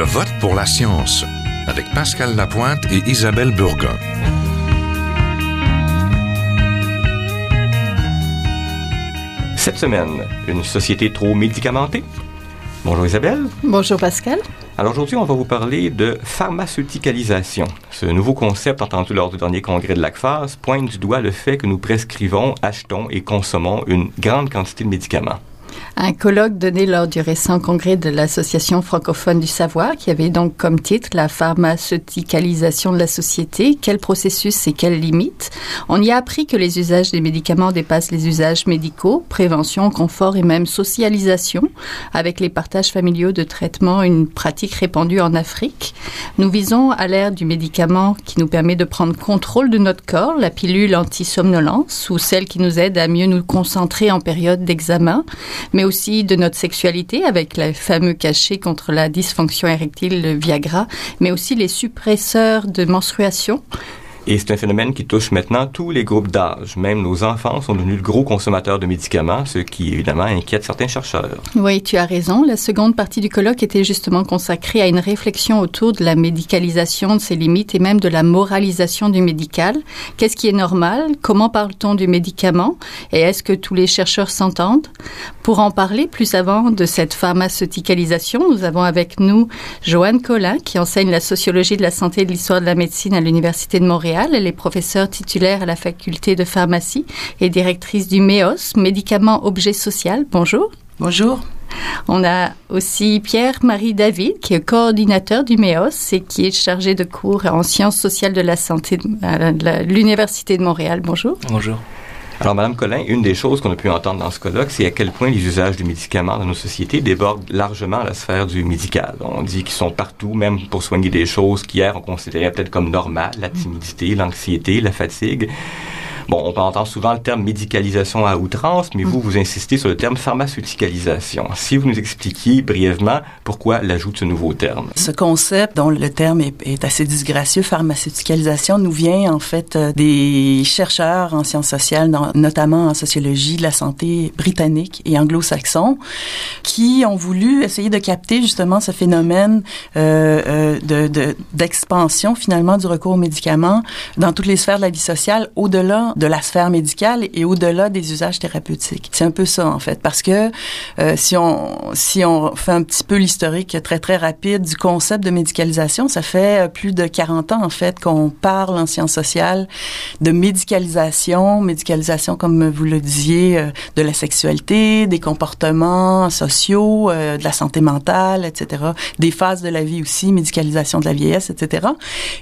Je vote pour la science avec Pascal Lapointe et Isabelle Burgon. Cette semaine, une société trop médicamentée. Bonjour Isabelle. Bonjour Pascal. Alors aujourd'hui, on va vous parler de pharmaceuticalisation. Ce nouveau concept entendu lors du dernier congrès de l'ACFAS pointe du doigt le fait que nous prescrivons, achetons et consommons une grande quantité de médicaments un colloque donné lors du récent congrès de l'Association francophone du savoir, qui avait donc comme titre la pharmaceuticalisation de la société, quel processus et quelles limites? On y a appris que les usages des médicaments dépassent les usages médicaux, prévention, confort et même socialisation, avec les partages familiaux de traitement, une pratique répandue en Afrique. Nous visons à l'ère du médicament qui nous permet de prendre contrôle de notre corps, la pilule anti-somnolence ou celle qui nous aide à mieux nous concentrer en période d'examen aussi de notre sexualité avec le fameux cachet contre la dysfonction érectile, le Viagra, mais aussi les suppresseurs de menstruation et c'est un phénomène qui touche maintenant tous les groupes d'âge. Même nos enfants sont devenus de gros consommateurs de médicaments, ce qui évidemment inquiète certains chercheurs. Oui, tu as raison. La seconde partie du colloque était justement consacrée à une réflexion autour de la médicalisation, de ses limites et même de la moralisation du médical. Qu'est-ce qui est normal? Comment parle-t-on du médicament? Et est-ce que tous les chercheurs s'entendent? Pour en parler plus avant de cette pharmaceuticalisation, nous avons avec nous Joanne Collin, qui enseigne la sociologie de la santé et de l'histoire de la médecine à l'Université de Montréal elle est professeure titulaire à la faculté de pharmacie et directrice du MEOS, médicaments objet social. Bonjour. Bonjour. On a aussi Pierre-Marie David, qui est coordinateur du MEOS et qui est chargé de cours en sciences sociales de la santé à l'Université de Montréal. Bonjour. Bonjour. Alors, Madame Collin, une des choses qu'on a pu entendre dans ce colloque, c'est à quel point les usages du médicament dans nos sociétés débordent largement la sphère du médical. On dit qu'ils sont partout, même pour soigner des choses qu'hier on considérait peut-être comme normales, la timidité, l'anxiété, la fatigue. Bon, on entend souvent le terme médicalisation à outrance, mais vous, vous insistez sur le terme pharmaceuticalisation. Si vous nous expliquiez brièvement pourquoi l'ajout de ce nouveau terme. Ce concept, dont le terme est, assez disgracieux, pharmaceuticalisation, nous vient en fait euh, des chercheurs en sciences sociales, notamment en sociologie de la santé britannique et anglo-saxon, qui ont voulu essayer de capter justement ce phénomène euh, euh d'expansion finalement du recours aux médicaments dans toutes les sphères de la vie sociale, au-delà de la sphère médicale et au-delà des usages thérapeutiques. C'est un peu ça en fait, parce que euh, si on si on fait un petit peu l'historique très très rapide du concept de médicalisation, ça fait euh, plus de 40 ans en fait qu'on parle en sciences sociales de médicalisation, médicalisation comme vous le disiez, euh, de la sexualité, des comportements sociaux, de la santé mentale, etc., des phases de la vie aussi, médicalisation de la vieillesse, etc.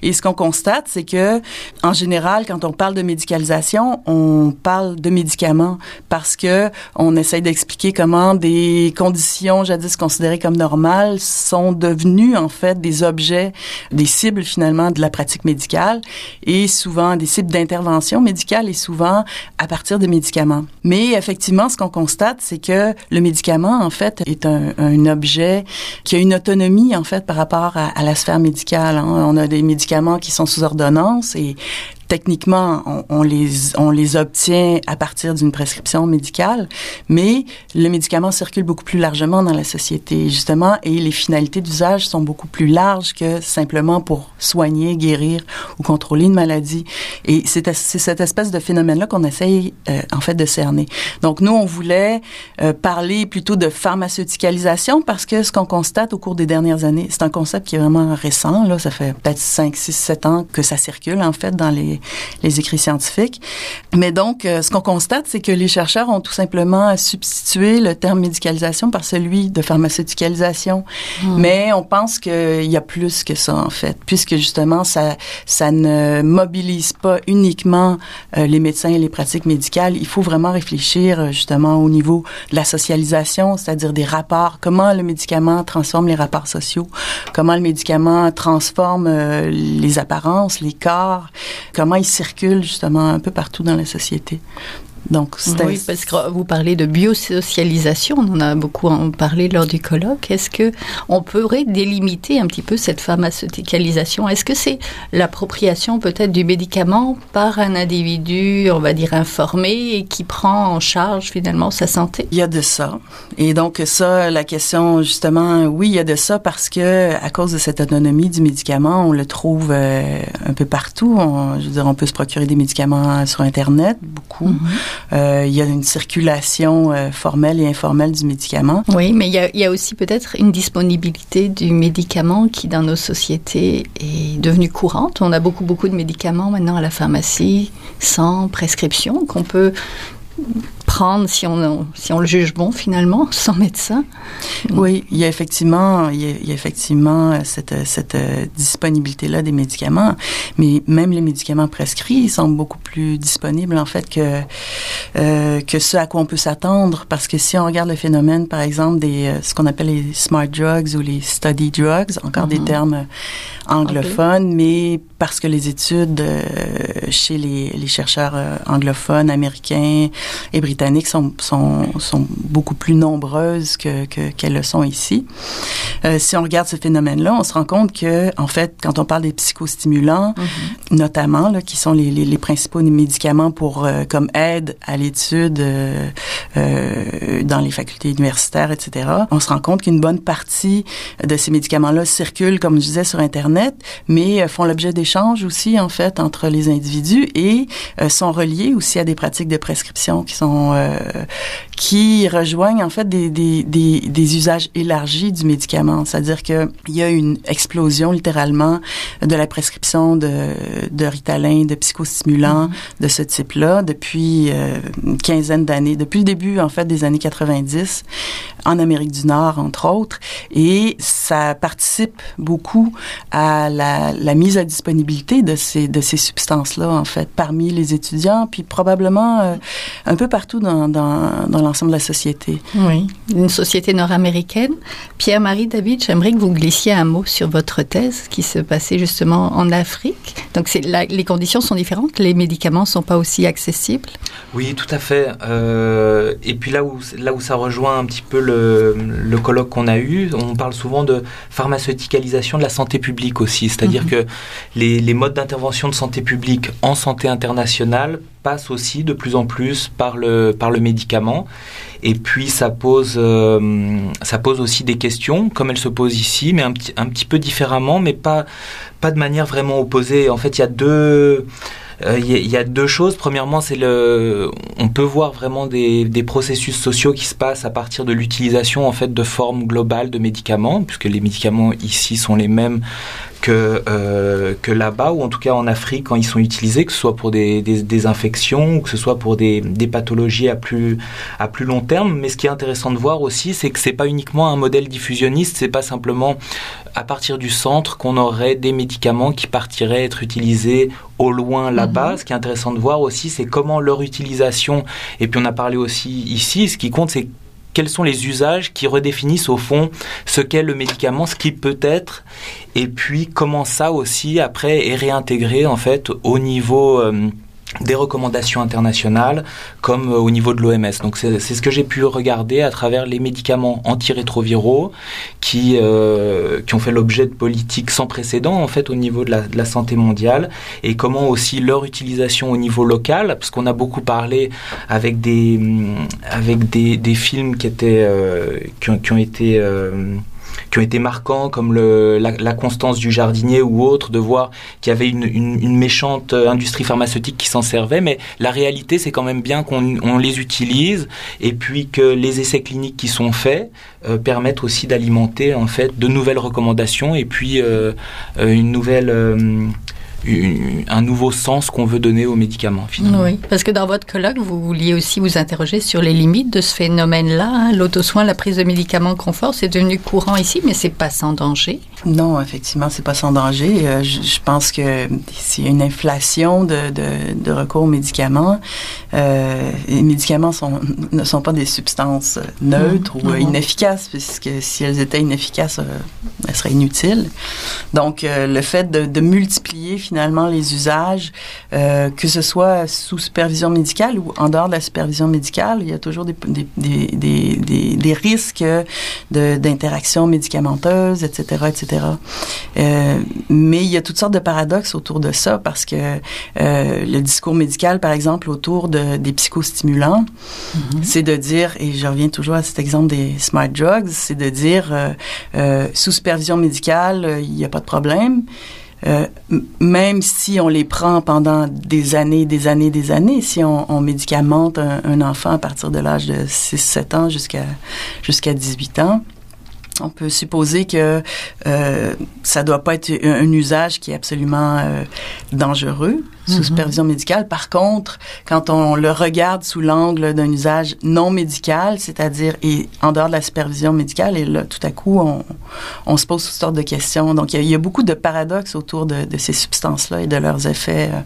Et ce qu'on constate, c'est que en général, quand on parle de médicalisation on parle de médicaments parce que on essaye d'expliquer comment des conditions jadis considérées comme normales sont devenues en fait des objets, des cibles finalement de la pratique médicale et souvent des cibles d'intervention médicale et souvent à partir de médicaments. Mais effectivement, ce qu'on constate, c'est que le médicament en fait est un, objet qui a une autonomie en fait par rapport à, la sphère médicale. Hein. On a des médicaments qui sont sous ordonnance et techniquement, on, on, les, on les obtient à partir d'une prescription médicale, mais le médicament circule beaucoup plus largement dans la société, justement, et les finalités d'usage sont beaucoup plus larges que simplement pour soigner, guérir ou contrôler une maladie. Et c'est cette espèce de phénomène-là qu'on essaye, euh, en fait, de cerner. Donc, nous, on voulait euh, parler plutôt de pharmaceuticalisation parce que ce qu'on constate au cours des dernières années, c'est un concept qui est vraiment récent, là, ça fait peut-être 5, 6, 7 ans que ça circule, en fait, dans les les, écrits scientifiques. Mais donc, euh, ce qu'on constate, c'est que les chercheurs ont tout simplement substitué le terme médicalisation par celui de pharmaceuticalisation. Hmm. Mais on pense qu'il y a plus que ça, en fait, puisque justement, ça, ça ne mobilise pas uniquement euh, les médecins et les pratiques médicales. Il faut vraiment réfléchir euh, justement au niveau de la socialisation, c'est-à-dire des rapports, comment le médicament transforme les rapports sociaux, comment le médicament transforme les apparences, les corps, comment il circule justement un peu partout dans la société. Donc, oui, parce que vous parlez de biosocialisation, on en a beaucoup parlé lors du colloque. Est-ce que on pourrait délimiter un petit peu cette pharmaceuticalisation? Est-ce que c'est l'appropriation peut-être du médicament par un individu, on va dire informé, et qui prend en charge finalement sa santé? Il y a de ça. Et donc ça, la question justement, oui, il y a de ça parce que à cause de cette autonomie du médicament, on le trouve euh, un peu partout. On, je veux dire, on peut se procurer des médicaments sur Internet, beaucoup. Mm-hmm. Euh, il y a une circulation euh, formelle et informelle du médicament. Oui, mais il y a, il y a aussi peut-être une disponibilité du médicament qui, dans nos sociétés, est devenue courante. On a beaucoup, beaucoup de médicaments maintenant à la pharmacie sans prescription qu'on peut prendre si on, si on le juge bon finalement, sans médecin. Oui, il y a effectivement, il y a, effectivement cette, cette euh, disponibilité-là des médicaments, mais même les médicaments prescrits sont beaucoup plus disponibles en fait que, euh, que ce à quoi on peut s'attendre, parce que si on regarde le phénomène, par exemple, des, euh, ce qu'on appelle les smart drugs ou les study drugs, encore des mhm. termes anglophones, mais parce que les études chez les, les chercheurs anglophones, américains et britanniques sont, sont, sont beaucoup plus nombreuses que, qu'elles le sont ici. Euh, si on regarde ce phénomène-là, on se rend compte que, en fait, quand on parle des psychostimulants, mm-hmm. notamment, là, qui sont les, les, les principaux médicaments pour euh, comme aide à l'étude euh, euh, dans les facultés universitaires, etc., on se rend compte qu'une bonne partie de ces médicaments-là circulent, comme je disais, sur Internet, mais font l'objet d'échanges aussi, en fait, entre les individus et sont reliés aussi à des pratiques de prescription qui sont euh, qui rejoignent en fait des, des, des, des usages élargis du médicament. C'est-à-dire qu'il y a une explosion littéralement de la prescription de, de Ritalin, de psychostimulants mm-hmm. de ce type-là depuis euh, une quinzaine d'années, depuis le début en fait des années 90 en Amérique du Nord entre autres, et ça participe beaucoup à la, la mise à disponibilité de ces de ces substances-là en fait parmi les étudiants, puis probablement euh, un peu partout dans, dans, dans l'ensemble de la société. Oui, une société nord-américaine. Pierre-Marie David, j'aimerais que vous glissiez un mot sur votre thèse qui se passait justement en Afrique. Donc c'est les conditions sont différentes, les médicaments sont pas aussi accessibles. Oui, tout à fait. Euh, et puis là où là où ça rejoint un petit peu le, le colloque qu'on a eu, on parle souvent de pharmaceuticalisation de la santé publique aussi, c'est-à-dire mhm. que les, les modes d'intervention de santé publique en santé internationale passent aussi de plus en plus par le par le médicament. Et puis ça pose, euh, ça pose aussi des questions, comme elles se posent ici, mais un petit, un petit peu différemment, mais pas, pas de manière vraiment opposée. En fait, il y a deux... Euh, il y, a deux choses. Premièrement, c'est le, on peut voir vraiment des, des, processus sociaux qui se passent à partir de l'utilisation en fait de formes globales de médicaments, puisque les médicaments ici sont les mêmes que, euh, que là-bas, ou en tout cas en Afrique, quand ils sont utilisés, que ce soit pour des, des, infections ou que ce soit pour des, des, pathologies à plus, à plus long terme. Mais ce qui est intéressant de voir aussi, c'est que c'est pas uniquement un modèle diffusionniste, c'est pas simplement à partir du centre qu'on aurait des médicaments qui partiraient être utilisés au loin là-bas. Mhm. Ce qui est intéressant de voir aussi, c'est comment leur utilisation, et puis on a parlé aussi ici, ce qui compte, c'est quels sont les usages qui redéfinissent au fond ce qu'est le médicament, ce qui peut être, et puis comment ça aussi après est réintégré en fait au niveau euh, des recommandations internationales comme euh, au niveau de l'OMS. Donc c'est ce que j'ai pu regarder à travers les médicaments antirétroviraux qui, euh, qui ont fait l'objet de politiques sans précédent en fait au niveau de la, de la, santé mondiale et comment aussi leur utilisation au niveau local parce qu'on a beaucoup parlé avec des avec des, des films qui étaient euh, qui, ont, qui, ont, été euh, qui ont été marquants, comme le, la, la, constance du jardinier ou autre, de voir qu'il y avait une, une, une, méchante industrie pharmaceutique qui s'en servait, mais la réalité, c'est quand même bien qu'on on les utilise et puis que les essais cliniques qui sont faits euh, permettent aussi d'alimenter en fait de nouvelles recommandations et puis euh, euh une nouvelle un nouveau sens qu'on veut donner aux médicaments finalement. Oui, parce que dans votre colloque, vous vouliez aussi vous interroger sur les limites de ce phénomène-là. Hein. L'autosoin, la prise de médicaments confort, c'est devenu courant ici, mais c'est pas sans danger. Non, effectivement, c'est pas sans danger. Euh, je, je, pense que s'il y a une inflation de, de, de recours aux médicaments, euh, les médicaments sont, ne sont pas des substances neutres mmh. ou mmh. inefficaces, puisque si elles étaient inefficaces, euh, elles seraient inutiles. Donc, euh, le fait de, de multiplier finalement finalement les usages, euh, que ce soit sous supervision médicale ou en dehors de la supervision médicale. Il y a toujours des, des, des, des, des risques d'interaction médicamenteuse, etc., etc. Euh, mais il y a toutes sortes de paradoxes autour de ça parce que euh, le discours médical, par exemple, autour de, des psychostimulants, mm-hmm. c'est de dire, et je reviens toujours à cet exemple des smart drugs, c'est de dire sous supervision médicale, il n'y a pas de problème. Euh, même si on les prend pendant des années, des années, des années, si on, médicamente un, enfant à partir de l'âge de 6-7 ans jusqu'à jusqu'à 18 ans, on peut supposer que euh, ça doit pas être un, un, usage qui est absolument euh, dangereux sous mm-hmm. supervision médicale. Par contre, quand on le regarde sous l'angle d'un usage non médical, c'est-à-dire et en dehors de la supervision médicale, et là, tout à coup, on, on se pose toutes sortes de questions. Donc, il y, y, a beaucoup de paradoxes autour de, de ces substances-là et de leurs effets euh,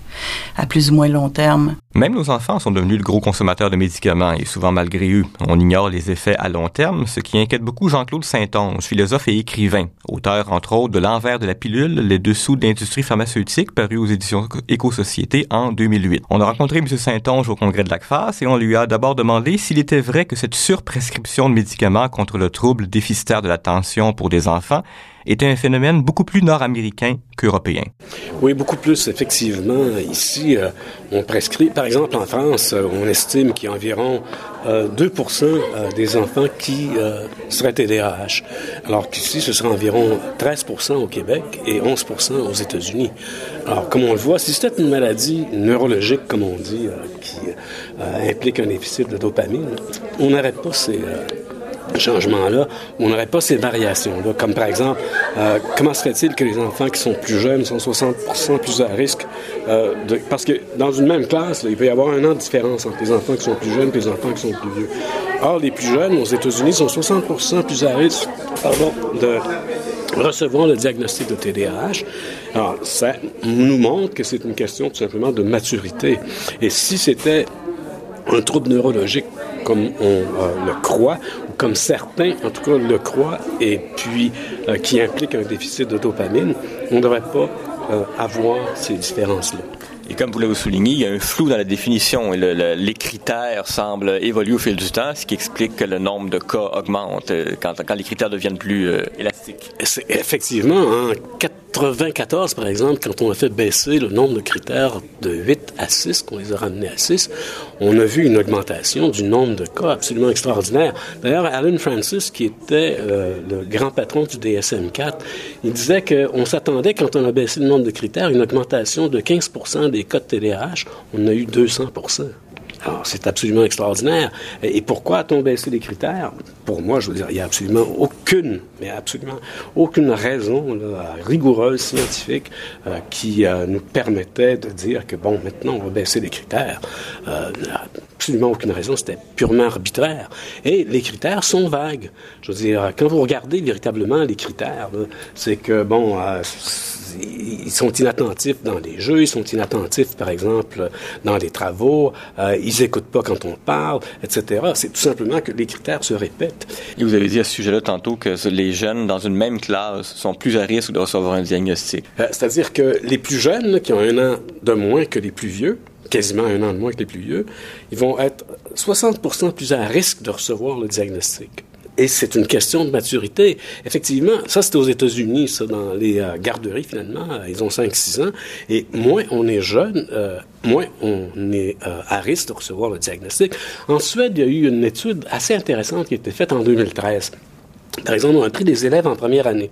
à plus ou moins long terme. Même nos enfants sont devenus le gros consommateur de médicaments et souvent malgré eux. On ignore les effets à long terme, ce qui inquiète beaucoup Jean-Claude Saint-Onge, philosophe et écrivain, auteur entre autres de L'envers de la pilule, les dessous de l'industrie pharmaceutique, paru aux éditions Éco-Société en 2008. On a rencontré M. Saint-Onge au congrès de l'ACFAS et on lui a d'abord demandé s'il était vrai que cette surprescription de médicaments contre le trouble déficitaire de l'attention pour des enfants était un phénomène beaucoup plus nord-américain qu'européen. Oui, beaucoup plus, effectivement. Ici, euh, on prescrit, par exemple en France, euh, on estime qu'il y a environ euh, 2 euh, des enfants qui seraient TDAH, alors qu'ici, ce serait environ 13% au Québec et 11% aux États-Unis. Alors, comme on le voit, si c'était une maladie neurologique, comme on dit, qui implique un déficit de dopamine, on n'aurait pas ces changement-là, on n'aurait pas ces variations-là. Comme par exemple, euh, comment se fait-il que les enfants qui sont plus jeunes sont 60% plus à risque? Euh, de, parce que dans une même classe, il peut y avoir un an de différence entre les enfants qui sont plus jeunes et les enfants qui sont plus vieux. Or, les plus jeunes aux États-Unis sont 60% plus à risque pardon, de recevoir le diagnostic de TDAH. Alors, ça nous montre que c'est une question tout simplement de maturité. Et si c'était un trouble neurologique comme on euh, le croit, ou comme certains, en tout cas, le croient, et puis euh, qui implique un déficit de dopamine, on ne devrait pas euh, avoir ces différences-là. Et comme vous l'avez souligné, il y a un flou dans la définition et le, le, les critères semblent évoluer au fil du temps, ce qui explique que le nombre de cas augmente euh, quand, les critères deviennent plus euh, élastiques. Effectivement, en 94, par exemple, quand on a fait baisser le nombre de critères de 8 à 6, qu'on les a ramenés à 6, on a vu une augmentation du nombre de cas absolument extraordinaire. D'ailleurs, Alan Francis, qui était euh, le grand patron du DSM-4, il disait qu'on s'attendait, quand on a baissé le nombre de critères, une augmentation de 15 des cas de. On a eu 200 alors, c'est absolument extraordinaire. Et pourquoi a-t-on baissé les critères? Pour moi, je veux dire, il n'y a absolument aucune, mais absolument aucune raison rigoureuse, scientifique, euh, qui euh, nous permettait de dire que, bon, maintenant, on va baisser les critères. Euh, absolument aucune raison, c'était purement arbitraire. Et les critères sont vagues. Je veux dire, quand vous regardez véritablement les critères, c'est que, bon, euh, ils sont inattentifs dans les jeux, ils sont inattentifs, par exemple, dans les travaux, euh, ils écoutent pas quand on parle, etc. C'est tout simplement que les critères se répètent. Et vous avez dit à ce sujet-là tantôt que les jeunes dans une même classe sont plus à risque de recevoir un diagnostic. Euh, C'est-à-dire que les plus jeunes, qui ont un an de moins que les plus vieux, quasiment un an de moins que les plus vieux, ils vont être 60% plus à risque de recevoir le diagnostic. Et c'est une question de maturité. Effectivement, ça c'est aux États-Unis, ça, dans les euh, garderies finalement, euh, ils ont 5-6 ans. Et moins on est jeune, euh, moins on est à risque de recevoir le diagnostic. En Suède, il y a eu une étude assez intéressante qui a été faite en 2013. Par exemple, on a pris des élèves en première année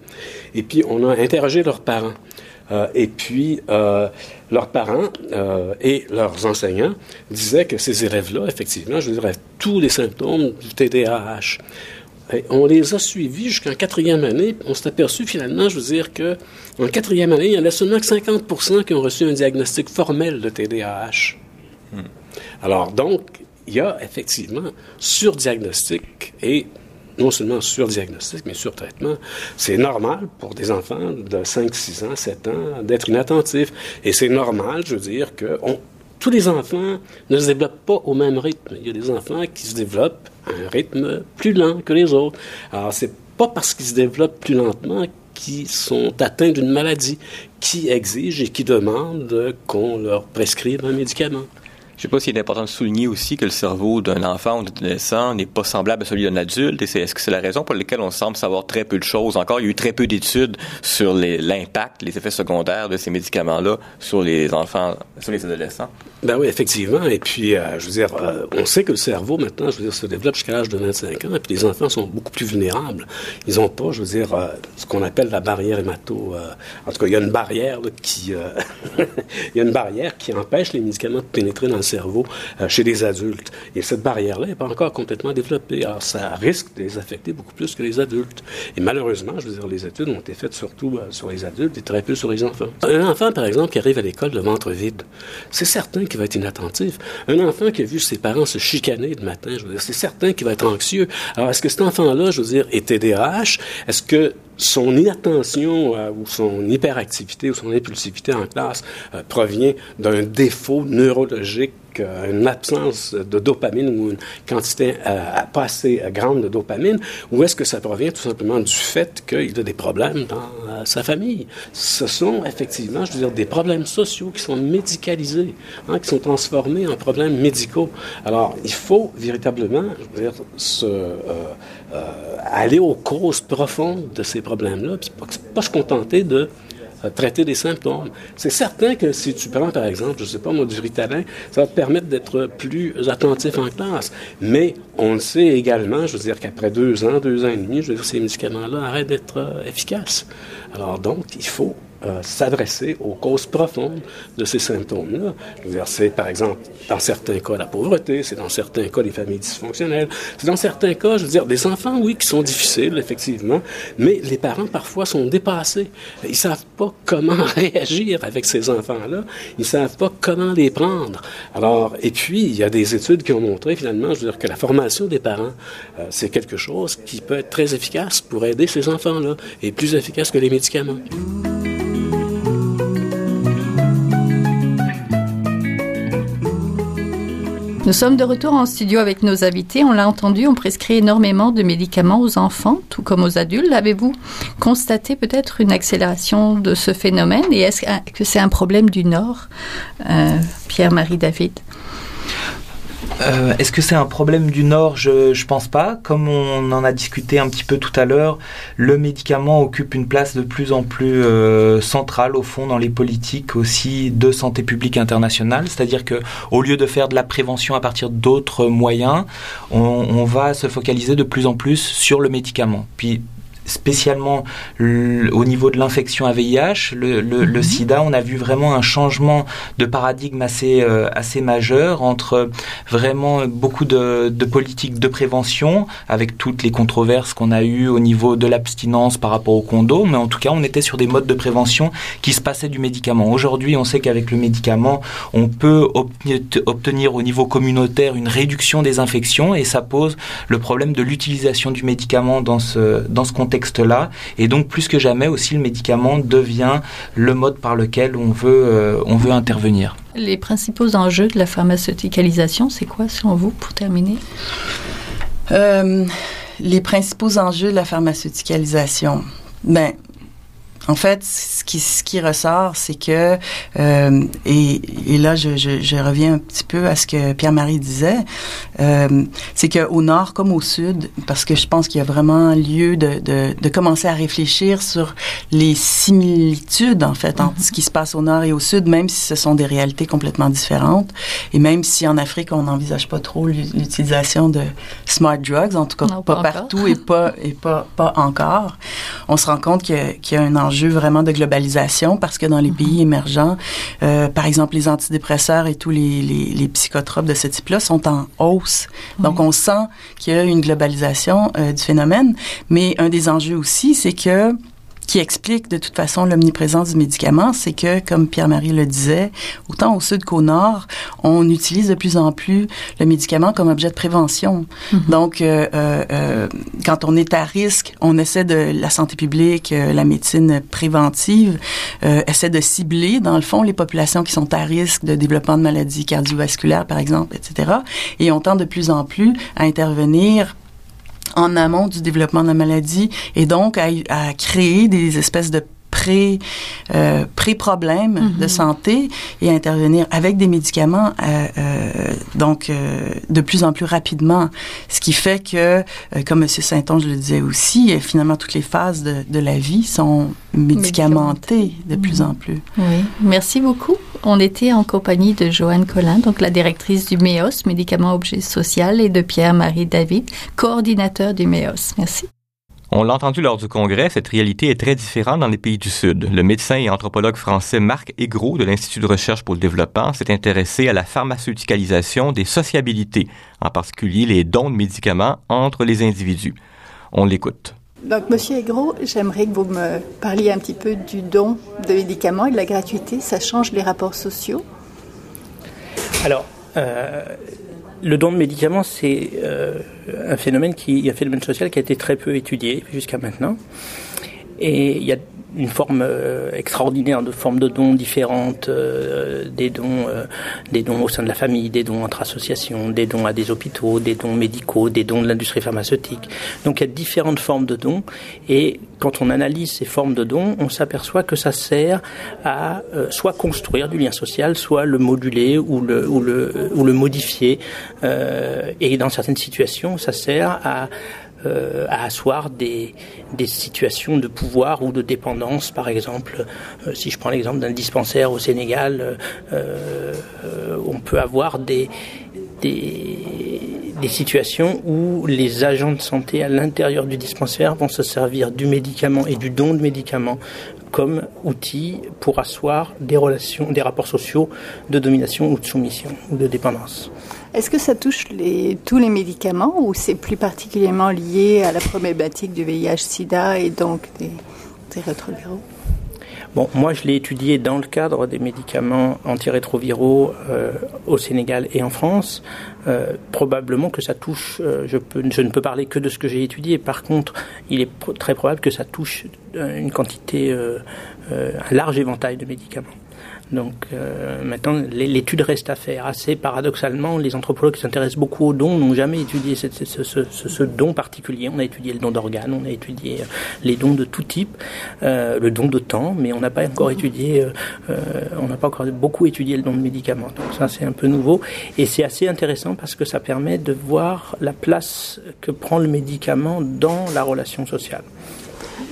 et puis on a interrogé leurs parents. Euh, et puis, euh, leurs parents euh, et leurs enseignants disaient que ces élèves-là, effectivement, je dirais, tous les symptômes du TDAH. Et on les a suivis jusqu'en quatrième année. On s'est aperçu finalement, je veux dire, que en quatrième année, il y en a seulement que 50 qui ont reçu un diagnostic formel de TDAH. Hmm. Alors donc, il y a effectivement surdiagnostic et non seulement sur diagnostic, mais sur traitement. C'est normal pour des enfants de 5, 6 ans, 7 ans d'être inattentifs. Et c'est normal, je veux dire, que tous les enfants ne se développent pas au même rythme. Il y a des enfants qui se développent à un rythme plus lent que les autres. Alors, c'est pas parce qu'ils se développent plus lentement qui sont atteints d'une maladie, qui exigent et qui demandent qu'on leur prescrive un médicament. Je sais pas s'il est important de souligner aussi que le cerveau d'un enfant ou d'un adolescent n'est pas semblable à celui d'un adulte. Est-ce que c'est la raison pour laquelle on semble savoir très peu de choses? Encore, il y a eu très peu d'études sur l'impact, les effets secondaires de ces médicaments-là sur les enfants, sur les adolescents. Ben oui, effectivement. Et puis, euh, je veux dire, euh, on sait que le cerveau, maintenant, je veux dire, se développe jusqu'à l'âge de 25 ans. Et puis, les enfants sont beaucoup plus vulnérables. Ils n'ont pas, je veux dire, euh, ce qu'on appelle la barrière hémato. en tout cas, il y a une barrière qui... il y a une barrière qui empêche les médicaments de pénétrer dans le cerveau chez les adultes. Et cette barrière-là n'est pas encore complètement développée. Alors, ça risque de les affecter beaucoup plus que les adultes. Et malheureusement, je veux dire, les études ont été faites surtout sur les adultes et très peu sur les enfants. Un enfant, par exemple, qui arrive à l'école le ventre vide, c'est certain qui va être inattentif. Un enfant qui a vu ses parents se chicaner le matin, je veux dire, c'est certain qu'il va être anxieux. Alors, est-ce que cet enfant-là, je veux dire, est TDAH? Est-ce que son inattention euh, ou son hyperactivité ou son impulsivité en classe euh, provient d'un défaut neurologique une absence de dopamine ou une quantité euh, pas assez grande de dopamine, ou est-ce que ça provient tout simplement du fait qu'il a des problèmes dans euh, sa famille? Ce sont effectivement, je veux dire, des problèmes sociaux qui sont médicalisés, hein, qui sont transformés en problèmes médicaux. Alors, il faut véritablement, euh, aller aux causes profondes de ces problèmes-là, puis pas, pas se contenter de traiter des symptômes. C'est certain que si tu prends, par exemple, je ne sais pas moi, du Ritalin, ça va te permettre d'être plus attentif en classe. Mais on le sait également, je veux dire qu'après deux ans, deux ans et demi, je veux dire, ces médicaments-là arrêtent d'être euh, efficaces. Alors donc, il faut euh, s'adresser aux causes profondes de ces symptômes-là. C'est, par exemple, dans certains cas, la pauvreté, c'est dans certains cas les familles dysfonctionnelles, c'est dans certains cas, je veux dire, des enfants, oui, qui sont difficiles, effectivement, mais les parents, parfois, sont dépassés. Ils savent pas comment réagir avec ces enfants-là. Ils savent pas comment les prendre. Alors, et puis, il y a des études qui ont montré, finalement, je veux dire, que la formation des parents, euh, c'est quelque chose qui peut être très efficace pour aider ces enfants-là, et plus efficace que les médicaments. Nous sommes de retour en studio avec nos invités. On l'a entendu, on prescrit énormément de médicaments aux enfants, tout comme aux adultes. Avez-vous constaté peut-être une accélération de ce phénomène? Et est-ce que c'est un problème du Nord, euh, Pierre-Marie David? Euh, est-ce que c'est un problème du Nord? Je ne pense pas. Comme on en a discuté un petit peu tout à l'heure, le médicament occupe une place de plus en plus euh, centrale au fond dans les politiques aussi de santé publique internationale. C'est-à-dire que au lieu de faire de la prévention à partir d'autres moyens, on, on va se focaliser de plus en plus sur le médicament. Puis spécialement au niveau de l'infection à VIH, le, mhm. sida, on a vu vraiment un changement de paradigme assez, euh, assez majeur entre vraiment beaucoup de, de politiques de prévention, avec toutes les controverses qu'on a eues au niveau de l'abstinence par rapport au condo, mais en tout cas, on était sur des modes de prévention qui se passaient du médicament. Aujourd'hui, on sait qu'avec le médicament, on peut obtenir au niveau communautaire une réduction des infections et ça pose le problème de l'utilisation du médicament dans ce, dans ce contexte Et donc, plus que jamais aussi, le médicament devient le mode par lequel on veut, euh, on veut intervenir. Les principaux enjeux de la pharmaceuticalisation, c'est quoi selon vous, pour terminer? Euh, Les principaux enjeux de la pharmaceuticalisation. Ben, en fait, ce qui, ce qui ressort, c'est que, euh, et, et, là, je, je, je, reviens un petit peu à ce que Pierre-Marie disait, euh, c'est qu'au nord comme au sud, parce que je pense qu'il y a vraiment lieu de, de, de, commencer à réfléchir sur les similitudes, en fait, entre mm-hmm. ce qui se passe au nord et au sud, même si ce sont des réalités complètement différentes, et même si en Afrique, on n'envisage pas trop l'utilisation de smart drugs, en tout cas pas, partout et pas, et pas, pas encore, on se rend compte qu'il y, y, a un enjeu enjeu vraiment de globalisation parce que dans les pays mhm. émergents, euh, par exemple, les antidépresseurs et tous les, les, les psychotropes de ce type-là sont en hausse. Donc, on sent qu'il y a une globalisation euh, du phénomène. Mais un des enjeux aussi, c'est que qui explique de toute façon l'omniprésence du médicament, c'est que, comme Pierre-Marie le disait, autant au sud qu'au nord, on utilise de plus en plus le médicament comme objet de prévention. Mhm. Donc, euh, euh, euh, quand on est à risque, on essaie de la santé publique, euh, la médecine préventive, euh, essaie de cibler, dans le fond, les populations qui sont à risque de développement de maladies cardiovasculaires, par exemple, etc. Et on tend de plus en plus à intervenir en amont du développement de la maladie et donc à, créer des espèces de pré euh, pré problèmes de mhm. santé et intervenir avec des médicaments euh, euh, donc euh, de plus en plus rapidement ce qui fait que comme monsieur Saint-Onge le disait aussi finalement toutes les phases de, de la vie sont médicamentées de plus mhm. en plus. Oui, merci beaucoup. On était en compagnie de Joanne Collin, donc la directrice du MEOS, médicaments objets social, et de Pierre-Marie David, coordinateur du MEOS. Merci. On l'a entendu lors du congrès, cette réalité est très différente dans les pays du Sud. Le médecin et anthropologue français Marc Aigro de l'Institut de recherche pour le développement s'est intéressé à la pharmaceuticalisation des sociabilités, en particulier les dons de médicaments entre les individus. On l'écoute. Donc, Monsieur Aigro, j'aimerais que vous me parliez un petit peu du don de médicaments et de la gratuité. Ça change les rapports sociaux? Alors, euh, le don de médicaments, c'est euh, un phénomène qui, un phénomène social qui a été très peu étudié jusqu'à maintenant. Et il y a une forme euh, extraordinaire de formes de dons différentes, euh, des dons, euh, des dons au sein de la famille, des dons entre associations, des dons à des hôpitaux, des dons médicaux, des dons de l'industrie pharmaceutique. Donc il y a différentes formes de dons et quand on analyse ces formes de dons, on s'aperçoit que ça sert à soit construire du lien social, soit le moduler ou le, ou le, ou le modifier. Et dans certaines situations, ça sert à euh, à asseoir des, des situations de pouvoir ou de dépendance. Par exemple, euh, si je prends l'exemple d'un dispensaire au Sénégal, euh, euh, on peut avoir des, des, des situations où les agents de santé à l'intérieur du dispensaire vont se servir du médicament et du don de médicaments comme outil pour asseoir des relations, des rapports sociaux de domination ou de soumission ou de dépendance. Est-ce que ça touche les, tous les médicaments ou c'est plus particulièrement lié à la problématique du VIH-Sida et donc des, des rétroviraux Bon, moi je l'ai étudié dans le cadre des médicaments antirétroviraux euh, au Sénégal et en France. Euh, probablement que ça touche, euh, je, peux, je ne peux parler que de ce que j'ai étudié. Par contre, il est très probable que ça touche euh, une quantité, euh, euh, un large éventail de médicaments. Donc euh, maintenant, l'étude reste à faire. Assez paradoxalement, les anthropologues qui s'intéressent beaucoup aux dons n'ont jamais étudié ce, ce, ce, ce, don particulier. On a étudié le don d'organes, on a étudié euh, les dons de tout type, euh, le don de temps, mais on n'a pas encore étudié, euh, euh, on n'a pas encore beaucoup étudié le don de médicaments. Donc ça, c'est un peu nouveau et c'est assez intéressant parce que ça permet de voir la place que prend le médicament dans la relation sociale.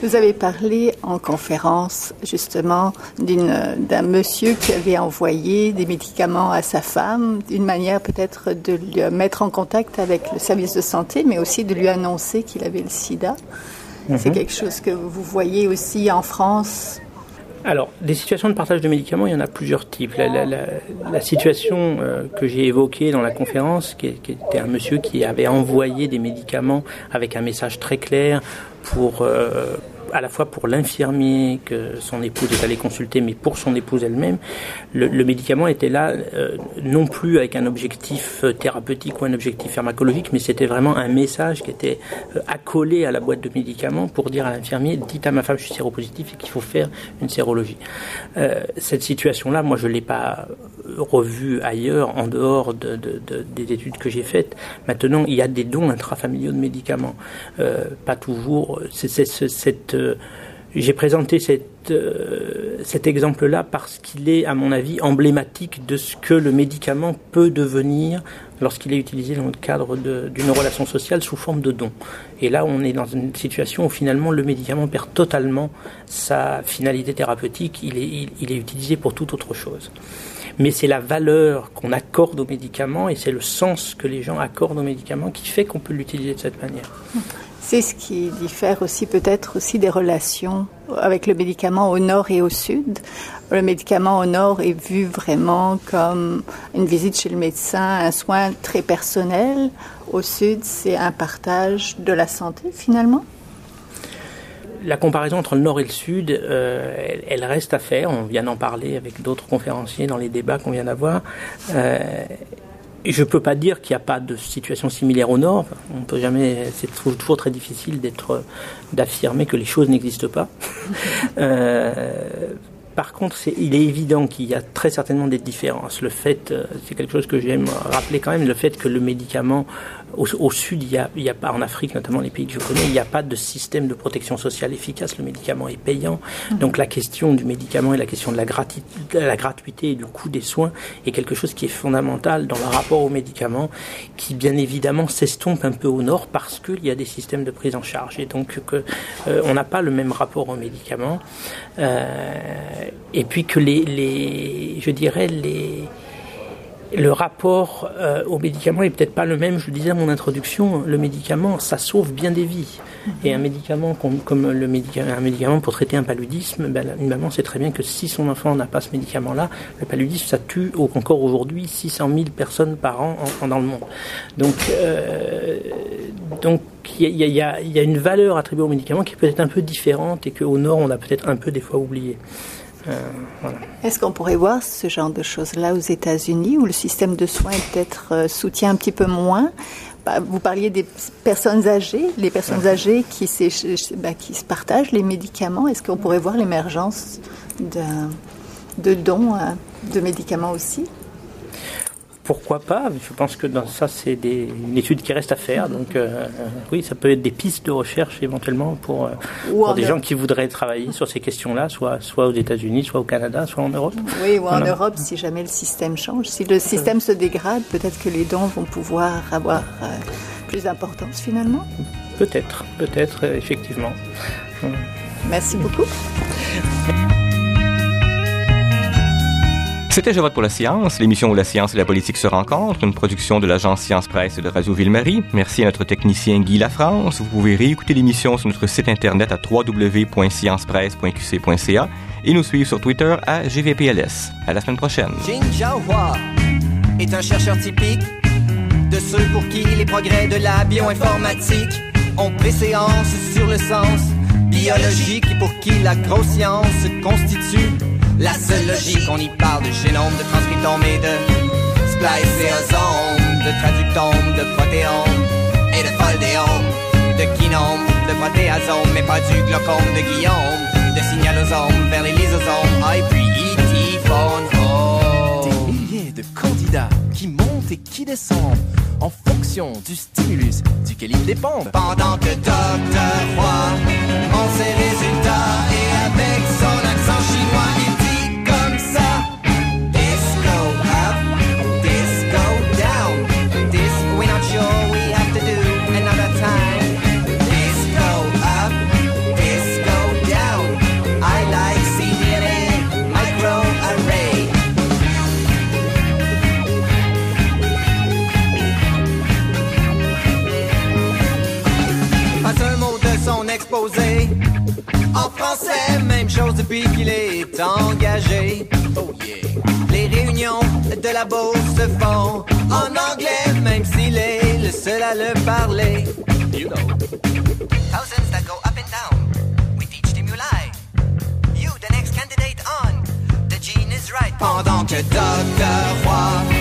Vous avez parlé en conférence justement d'un monsieur qui avait envoyé des médicaments à sa femme, d'une manière peut-être de lui mettre en contact avec le service de santé, mais aussi de lui annoncer qu'il avait le sida. Mm -hmm. C'est quelque chose que vous voyez aussi en France? Alors, des situations de partage de médicaments, il y en a plusieurs types. La, la, la, la situation euh, que j'ai évoquée dans la conférence, qui, qui, était un monsieur qui avait envoyé des médicaments avec un message très clair pour euh, à la fois pour l'infirmier que son épouse est allée consulter, mais pour son épouse elle-même, le, médicament était là euh, non plus avec un objectif euh, thérapeutique ou un objectif pharmacologique, mais c'était vraiment un message qui était euh, accolé à la boîte de médicaments pour dire à l'infirmier dites à ma femme je suis séropositif et qu'il faut faire une sérologie. Cette situation-là, moi je l'ai pas revue ailleurs en dehors de, de, de, des études que j'ai faites. Maintenant, il y a des dons intrafamiliaux de médicaments, pas toujours. C'est cette j'ai présenté euh, cet exemple-là parce qu'il est, à mon avis, emblématique de ce que le médicament peut devenir lorsqu'il est utilisé dans le cadre d'une relation sociale sous forme de don. Et là, on est dans une situation où finalement le médicament perd totalement sa finalité thérapeutique, il est, il est utilisé pour toute autre chose. Mais c'est la valeur qu'on accorde aux médicaments et c'est le sens que les gens accordent aux médicaments qui fait qu'on peut l'utiliser de cette manière. C'est ce qui diffère aussi peut-être aussi des relations avec le médicament au nord et au sud. Le médicament au nord est vu vraiment comme une visite chez le médecin, un soin très personnel. Au sud, c'est un partage de la santé finalement. La comparaison entre le nord et le sud, euh, elle, reste à faire. On vient d'en parler avec d'autres conférenciers dans les débats qu'on vient d'avoir. Euh, je ne peux pas dire qu'il n'y a pas de situation similaire au Nord. On peut jamais. C'est toujours très difficile d'être, d'affirmer que les choses n'existent pas. euh, par contre, c'est, il est évident qu'il y a très certainement des différences. Le fait, c'est quelque chose que j'aime rappeler quand même, le fait que le médicament Au, sud, il y a, il y a pas, en Afrique, notamment les pays que je connais, il n'y a pas de système de protection sociale efficace. Le médicament est payant. Mm-hmm. Donc la question du médicament et la question de la, la gratuité et du coût des soins est quelque chose qui est fondamental dans le rapport au médicament, qui bien évidemment s'estompe un peu au nord parce qu'il y a des systèmes de prise en charge. Et donc que, euh, on n'a pas le même rapport aux médicaments. Euh, et puis que les, les je dirais, les le rapport euh, au médicament est peut-être pas le même. Je le disais à mon introduction, le médicament, ça sauve bien des vies. Et un médicament comme, le médicament, un médicament pour traiter un paludisme, ben, une maman sait très bien que si son enfant n'a pas ce médicament-là, le paludisme, ça tue encore aujourd'hui 600 000 personnes par an dans le monde. Donc, euh, donc il y, y, a, une valeur attribuée au médicament qui peut être un peu différente et qu'au Nord, on a peut-être un peu des fois oublié. Euh, Est-ce qu'on pourrait voir ce genre de choses-là aux États-Unis où le système de soins peut-être euh, soutient un petit peu moins? Bah, Vous parliez des personnes âgées, les personnes âgées qui, bah, qui se partagent les médicaments. Est-ce qu'on pourrait voir l'émergence de, de dons euh, de médicaments aussi? Pourquoi pas Je pense que dans ça, c'est une étude qui reste à faire. Donc, euh, oui, ça peut être des pistes de recherche éventuellement pour, euh, des gens qui voudraient travailler sur ces questions-là, soit, soit aux États-Unis, soit au Canada, soit en Europe. Oui, ou en Europe, si jamais le système change. Si le système se dégrade, peut-être que les dons vont pouvoir avoir euh, plus d'importance finalement. Peut-être, peut-être, effectivement. Merci beaucoup. C'était Je pour la science, l'émission où la science et la politique se rencontrent, une production de l'agence Science Presse et de Radio Ville-Marie. Merci à notre technicien Guy Lafrance. Vous pouvez réécouter l'émission sur notre site internet à www.sciencepresse.qc.ca et nous suivre sur Twitter à GVPLS. À la semaine prochaine. Jin Hua est un chercheur typique de ceux pour qui les progrès de la bioinformatique ont préséance sur le sens biologique et pour qui la grosse science constitue la seule logique, on y parle de génome, de transcriptome et de spliceosome, de traductome, de protéome et de foldéome, de kinome, de protéasome, mais pas du glaucome de Guillaume, de signalosome vers les lysosomes, ah, et puis Des milliers de candidats qui montent et qui descendent en fonction du stimulus duquel ils dépendent. Pendant que Docteur Roy en ses résultats et avec son accent chinois, En depuis qu'il est engagé. Oh yeah. Les réunions de la bourse se font en anglais, même s'il est le seul à le parler. You know. Thousands that go up and down. We teach stimuli. You, the next candidate on. The gene is right. Pendant que Dr. Roy